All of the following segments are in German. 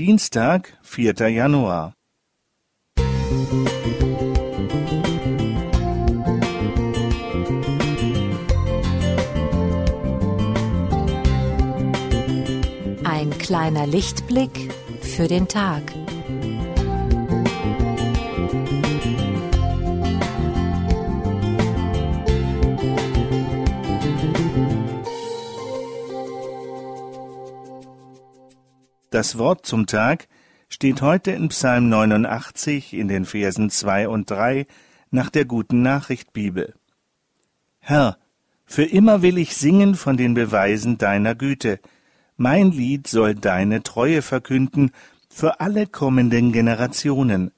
Dienstag, 4. Januar. Ein kleiner Lichtblick für den Tag. Das Wort zum Tag steht heute in Psalm 89 in den Versen 2 und 3 nach der guten Nachricht Bibel. Herr, für immer will ich singen von den Beweisen deiner Güte. Mein Lied soll deine Treue verkünden für alle kommenden Generationen.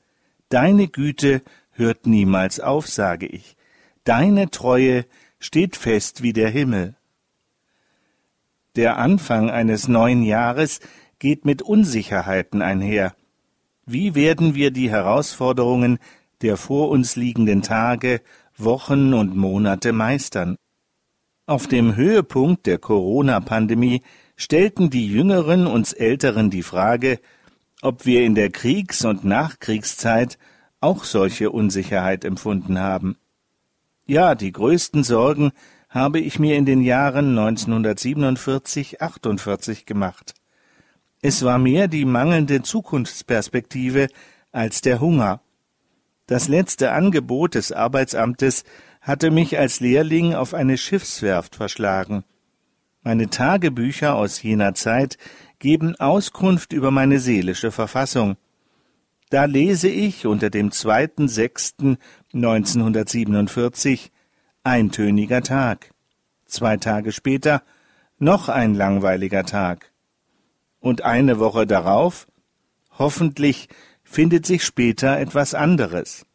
Deine Güte hört niemals auf, sage ich. Deine Treue steht fest wie der Himmel. Der Anfang eines neuen Jahres geht mit Unsicherheiten einher. Wie werden wir die Herausforderungen der vor uns liegenden Tage, Wochen und Monate meistern? Auf dem Höhepunkt der Corona-Pandemie stellten die Jüngeren uns Älteren die Frage, ob wir in der Kriegs- und Nachkriegszeit auch solche Unsicherheit empfunden haben. Ja, die größten Sorgen habe ich mir in den Jahren 1947-48 gemacht. Es war mehr die mangelnde Zukunftsperspektive als der Hunger. Das letzte Angebot des Arbeitsamtes hatte mich als Lehrling auf eine Schiffswerft verschlagen. Meine Tagebücher aus jener Zeit geben Auskunft über meine seelische Verfassung. Da lese ich unter dem 2.6.1947 eintöniger Tag. Zwei Tage später noch ein langweiliger Tag und eine Woche darauf, hoffentlich findet sich später etwas anderes.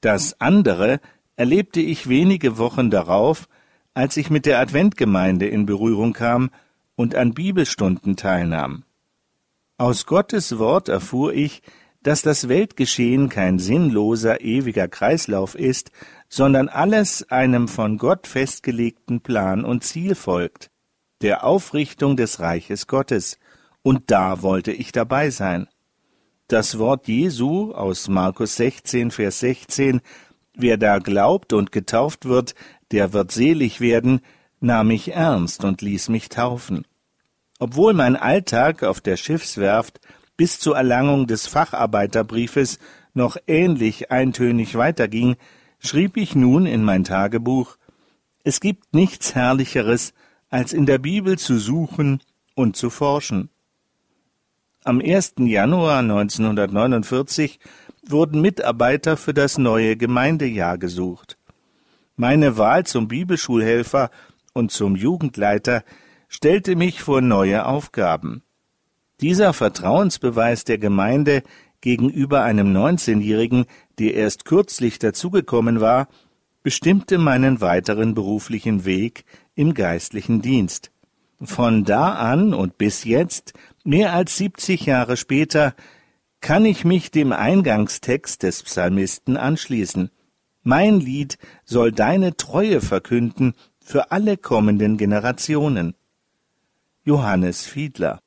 Das andere erlebte ich wenige Wochen darauf, als ich mit der Adventgemeinde in Berührung kam und an Bibelstunden teilnahm. Aus Gottes Wort erfuhr ich, dass das Weltgeschehen kein sinnloser, ewiger Kreislauf ist, sondern alles einem von Gott festgelegten Plan und Ziel folgt, der Aufrichtung des Reiches Gottes, und da wollte ich dabei sein. Das Wort Jesu aus Markus 16, Vers 16, wer da glaubt und getauft wird, der wird selig werden, nahm ich ernst und ließ mich taufen. Obwohl mein Alltag auf der Schiffswerft bis zur Erlangung des Facharbeiterbriefes noch ähnlich eintönig weiterging, schrieb ich nun in mein Tagebuch Es gibt nichts Herrlicheres, als in der Bibel zu suchen und zu forschen. Am 1. Januar 1949 wurden Mitarbeiter für das neue Gemeindejahr gesucht. Meine Wahl zum Bibelschulhelfer und zum Jugendleiter stellte mich vor neue Aufgaben. Dieser Vertrauensbeweis der Gemeinde gegenüber einem 19-Jährigen, der erst kürzlich dazugekommen war, bestimmte meinen weiteren beruflichen Weg im geistlichen Dienst. Von da an und bis jetzt, mehr als siebzig Jahre später, kann ich mich dem Eingangstext des Psalmisten anschließen. Mein Lied soll deine Treue verkünden für alle kommenden Generationen. Johannes Fiedler